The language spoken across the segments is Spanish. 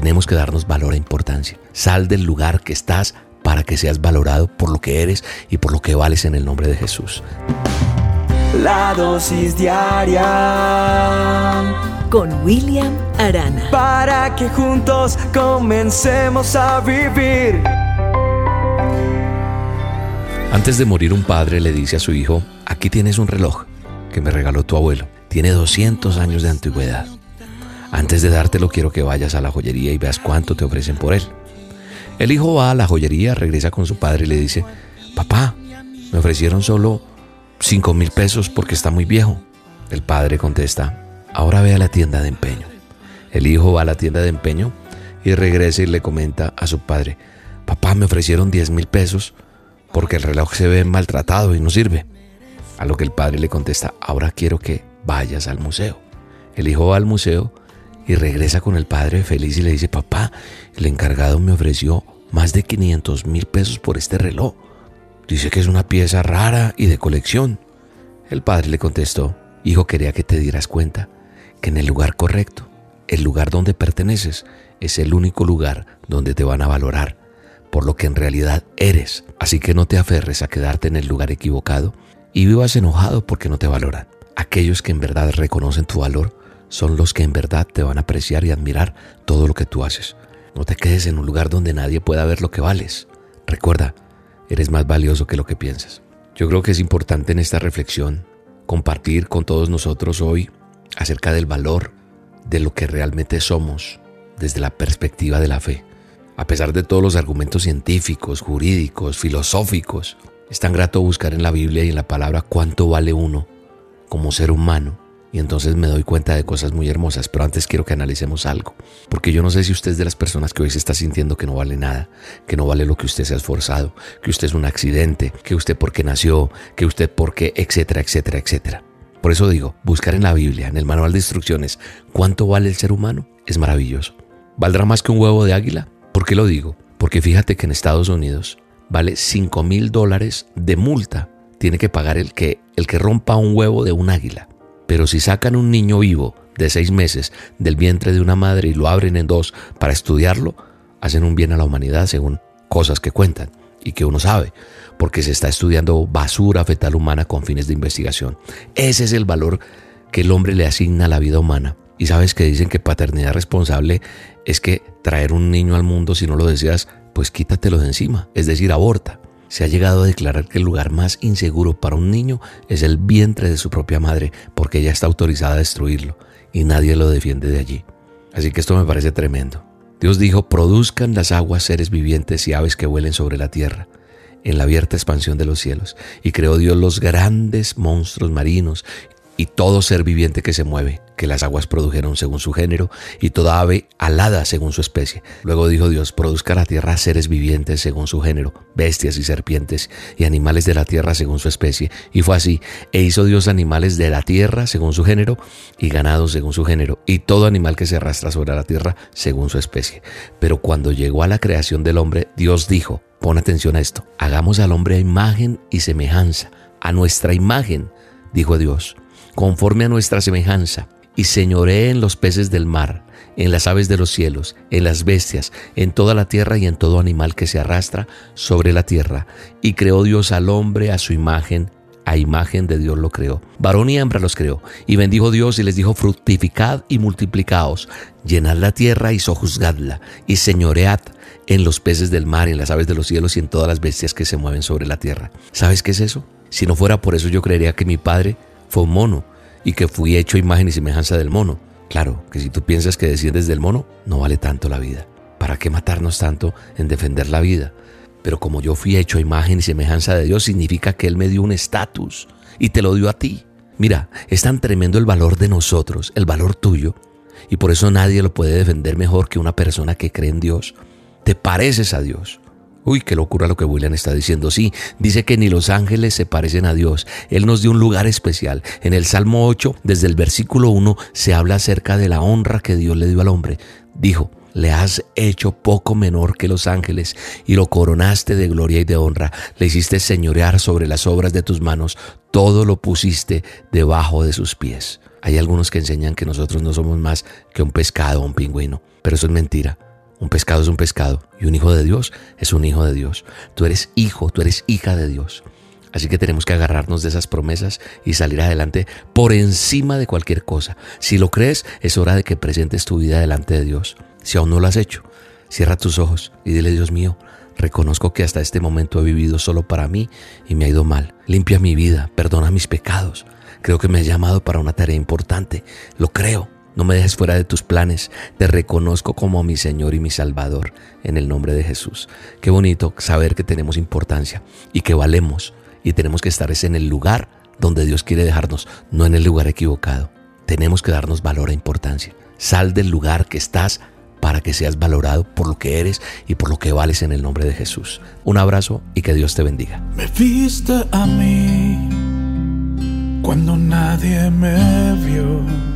tenemos que darnos valor e importancia. Sal del lugar que estás para que seas valorado por lo que eres y por lo que vales en el nombre de Jesús. La dosis diaria con William Arana. Para que juntos comencemos a vivir. Antes de morir un padre le dice a su hijo, aquí tienes un reloj que me regaló tu abuelo. Tiene 200 años de antigüedad. Antes de dártelo quiero que vayas a la joyería y veas cuánto te ofrecen por él. El hijo va a la joyería, regresa con su padre y le dice, papá, me ofrecieron solo 5 mil pesos porque está muy viejo. El padre contesta, ahora ve a la tienda de empeño. El hijo va a la tienda de empeño y regresa y le comenta a su padre, papá, me ofrecieron 10 mil pesos porque el reloj se ve maltratado y no sirve. A lo que el padre le contesta, ahora quiero que vayas al museo. El hijo va al museo y regresa con el padre feliz y le dice, papá, el encargado me ofreció más de 500 mil pesos por este reloj. Dice que es una pieza rara y de colección. El padre le contestó, hijo, quería que te dieras cuenta que en el lugar correcto, el lugar donde perteneces, es el único lugar donde te van a valorar por lo que en realidad eres. Así que no te aferres a quedarte en el lugar equivocado y vivas enojado porque no te valoran. Aquellos que en verdad reconocen tu valor son los que en verdad te van a apreciar y admirar todo lo que tú haces. No te quedes en un lugar donde nadie pueda ver lo que vales. Recuerda, eres más valioso que lo que piensas. Yo creo que es importante en esta reflexión compartir con todos nosotros hoy acerca del valor de lo que realmente somos desde la perspectiva de la fe. A pesar de todos los argumentos científicos, jurídicos, filosóficos, es tan grato buscar en la Biblia y en la palabra cuánto vale uno como ser humano y entonces me doy cuenta de cosas muy hermosas, pero antes quiero que analicemos algo, porque yo no sé si usted es de las personas que hoy se está sintiendo que no vale nada, que no vale lo que usted se ha esforzado, que usted es un accidente, que usted porque nació, que usted porque, etcétera, etcétera, etcétera. Por eso digo, buscar en la Biblia, en el manual de instrucciones, cuánto vale el ser humano, es maravilloso. ¿Valdrá más que un huevo de águila? ¿Por qué lo digo? Porque fíjate que en Estados Unidos vale 5 mil dólares de multa. Tiene que pagar el que, el que rompa un huevo de un águila. Pero si sacan un niño vivo de seis meses del vientre de una madre y lo abren en dos para estudiarlo, hacen un bien a la humanidad según cosas que cuentan y que uno sabe, porque se está estudiando basura fetal humana con fines de investigación. Ese es el valor que el hombre le asigna a la vida humana. Y sabes que dicen que paternidad responsable es que traer un niño al mundo, si no lo deseas, pues quítatelo de encima, es decir, aborta. Se ha llegado a declarar que el lugar más inseguro para un niño es el vientre de su propia madre, porque ella está autorizada a destruirlo y nadie lo defiende de allí. Así que esto me parece tremendo. Dios dijo, produzcan las aguas seres vivientes y aves que vuelen sobre la tierra, en la abierta expansión de los cielos. Y creó Dios los grandes monstruos marinos y todo ser viviente que se mueve, que las aguas produjeron según su género, y toda ave alada según su especie. Luego dijo Dios, produzca la tierra seres vivientes según su género, bestias y serpientes, y animales de la tierra según su especie. Y fue así, e hizo Dios animales de la tierra según su género, y ganados según su género, y todo animal que se arrastra sobre la tierra según su especie. Pero cuando llegó a la creación del hombre, Dios dijo, pon atención a esto, hagamos al hombre a imagen y semejanza, a nuestra imagen, dijo Dios conforme a nuestra semejanza, y señoree en los peces del mar, en las aves de los cielos, en las bestias, en toda la tierra y en todo animal que se arrastra sobre la tierra. Y creó Dios al hombre a su imagen, a imagen de Dios lo creó. Varón y hembra los creó. Y bendijo Dios y les dijo, fructificad y multiplicaos, llenad la tierra y sojuzgadla, y señoread en los peces del mar, en las aves de los cielos y en todas las bestias que se mueven sobre la tierra. ¿Sabes qué es eso? Si no fuera por eso yo creería que mi padre fue un mono y que fui hecho imagen y semejanza del mono. Claro, que si tú piensas que desciendes del mono, no vale tanto la vida. ¿Para qué matarnos tanto en defender la vida? Pero como yo fui hecho imagen y semejanza de Dios, significa que Él me dio un estatus y te lo dio a ti. Mira, es tan tremendo el valor de nosotros, el valor tuyo, y por eso nadie lo puede defender mejor que una persona que cree en Dios. Te pareces a Dios. Uy, qué locura lo que William está diciendo. Sí, dice que ni los ángeles se parecen a Dios. Él nos dio un lugar especial. En el Salmo 8, desde el versículo 1, se habla acerca de la honra que Dios le dio al hombre. Dijo, le has hecho poco menor que los ángeles y lo coronaste de gloria y de honra. Le hiciste señorear sobre las obras de tus manos. Todo lo pusiste debajo de sus pies. Hay algunos que enseñan que nosotros no somos más que un pescado o un pingüino, pero eso es mentira. Un pescado es un pescado y un hijo de Dios es un hijo de Dios. Tú eres hijo, tú eres hija de Dios. Así que tenemos que agarrarnos de esas promesas y salir adelante por encima de cualquier cosa. Si lo crees, es hora de que presentes tu vida delante de Dios. Si aún no lo has hecho, cierra tus ojos y dile, Dios mío, reconozco que hasta este momento he vivido solo para mí y me ha ido mal. Limpia mi vida, perdona mis pecados. Creo que me has llamado para una tarea importante. Lo creo. No me dejes fuera de tus planes. Te reconozco como mi Señor y mi Salvador en el nombre de Jesús. Qué bonito saber que tenemos importancia y que valemos y tenemos que estar en el lugar donde Dios quiere dejarnos, no en el lugar equivocado. Tenemos que darnos valor e importancia. Sal del lugar que estás para que seas valorado por lo que eres y por lo que vales en el nombre de Jesús. Un abrazo y que Dios te bendiga. Me viste a mí cuando nadie me vio.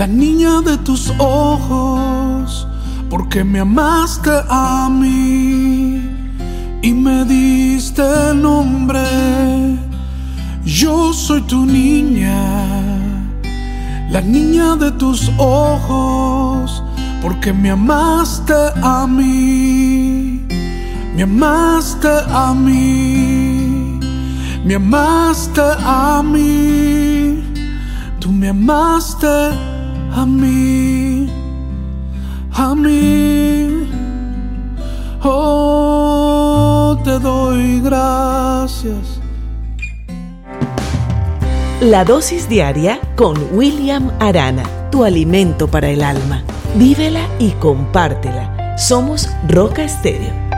la niña de tus ojos, porque me amaste a mí y me diste nombre. Yo soy tu niña, la niña de tus ojos, porque me amaste a mí, me amaste a mí, me amaste a mí, tú me amaste a mí. Oh, te doy gracias. La dosis diaria con William Arana, tu alimento para el alma. Vívela y compártela. Somos Roca Estéreo